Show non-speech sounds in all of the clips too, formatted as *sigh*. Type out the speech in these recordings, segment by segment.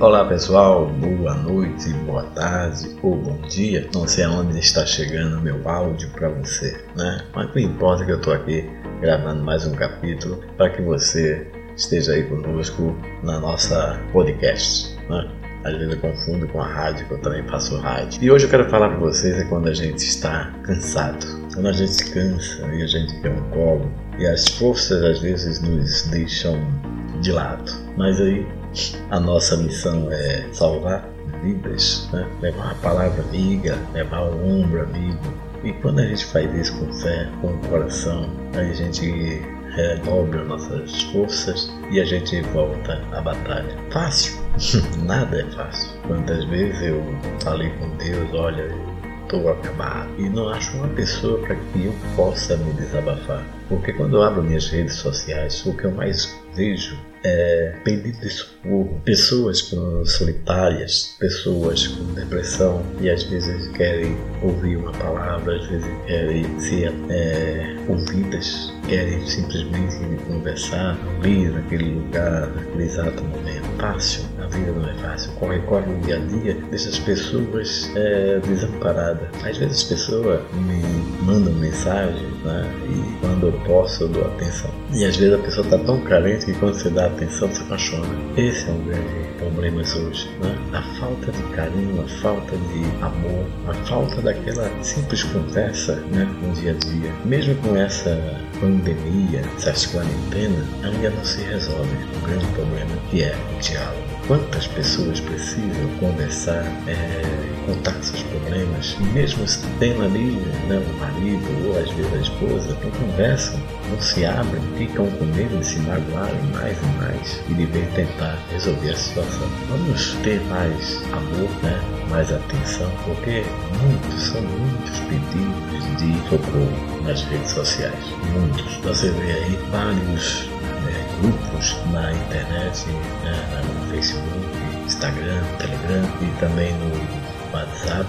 Olá pessoal, boa noite, boa tarde ou bom dia. Não sei aonde está chegando meu áudio para você, né? Mas o que importa que eu estou aqui gravando mais um capítulo para que você esteja aí conosco na nossa podcast, né? Às vezes eu confundo com a rádio, que eu também faço rádio. E hoje eu quero falar para vocês é quando a gente está cansado. Quando a gente se cansa e a gente quer um colo e as forças às vezes nos deixam de lado. Mas aí a nossa missão é salvar vidas, né? levar a palavra amiga, levar o ombro amigo. E quando a gente faz isso com fé, com o coração, a gente redobra nossas forças e a gente volta à batalha. Fácil? *laughs* Nada é fácil. Quantas vezes eu falei com Deus, olha, estou acabado e não acho uma pessoa para que eu possa me desabafar. Porque quando eu abro minhas redes sociais, o que eu mais vejo é, pedido de socorro, pessoas com solitárias, pessoas com depressão e às vezes querem ouvir uma palavra, às vezes querem ser é, ouvidas, querem simplesmente conversar, vir naquele lugar, naquele exato momento. Fácil, vida não é fácil. Corre, corre no dia a dia, deixa as pessoas é, desamparadas. Às vezes as pessoas me mandam mensagem né, e quando eu posso eu dou atenção. E às vezes a pessoa está tão carente que quando você dá atenção se apaixona. Esse é um grande problema hoje. Né? A falta de carinho, a falta de amor, a falta daquela simples conversa né, no dia a dia. Mesmo com essa pandemia, essa quarentena, ainda não se resolve o grande problema que é o diálogo. Quantas pessoas precisam conversar, é, contar seus problemas, e mesmo tendo ali né, o marido ou às vezes a esposa, não conversam, não se abrem, ficam com medo de se magoarem mais e mais e de tentar resolver a situação. Vamos ter mais amor, né? mais atenção, porque muitos, são muitos pedidos de socorro nas redes sociais. Muitos. Você vê aí vários grupos na internet, né, no Facebook, Instagram, Telegram e também no WhatsApp.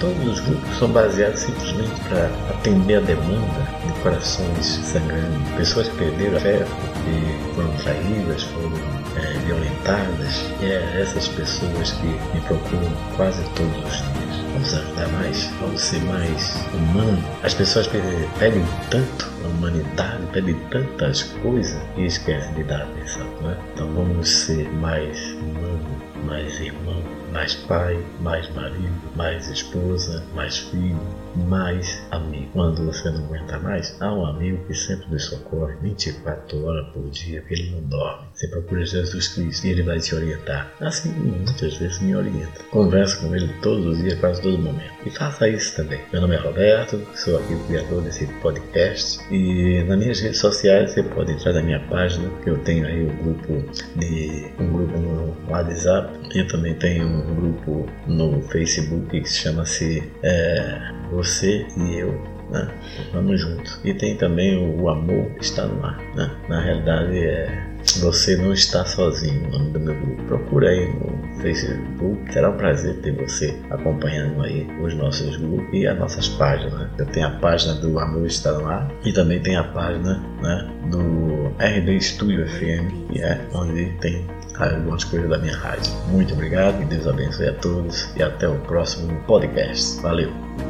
Todos os grupos são baseados simplesmente para atender a demanda de corações sangrando. Pessoas que perderam a fé porque foram traídas, foram é, violentadas. E é essas pessoas que me procuram quase todos os dias. Vamos ajudar mais, vamos ser mais humanos. As pessoas pedem tanto a humanidade, pedem tantas coisas e esquecem de dar atenção. Né? Então vamos ser mais humanos, mais irmãos mais pai, mais marido, mais esposa, mais filho, mais amigo. Quando você não aguenta mais, há um amigo que sempre nos socorre 24 horas por dia, que ele não dorme. Você procura Jesus Cristo e ele vai te orientar. Assim, muitas vezes me orienta. Conversa com ele todos os dias, quase todo momento. E faça isso também. Meu nome é Roberto, sou aqui o criador desse podcast. E nas minhas redes sociais você pode entrar na minha página, que eu tenho aí um grupo de um grupo no WhatsApp. Eu também tenho um grupo no Facebook que chama-se é, Você e Eu. Né? Vamos juntos. E tem também o, o Amor Está no Ar. Né? Na realidade é você não está sozinho, o nome do meu grupo. Procura aí no Facebook, será um prazer ter você acompanhando aí os nossos grupos e as nossas páginas. Eu tenho a página do Amor Está no Ar e também tem a página né, do RD Studio FM, que é onde tem algumas coisas da minha rádio. Muito obrigado, que Deus abençoe a todos e até o próximo podcast. Valeu!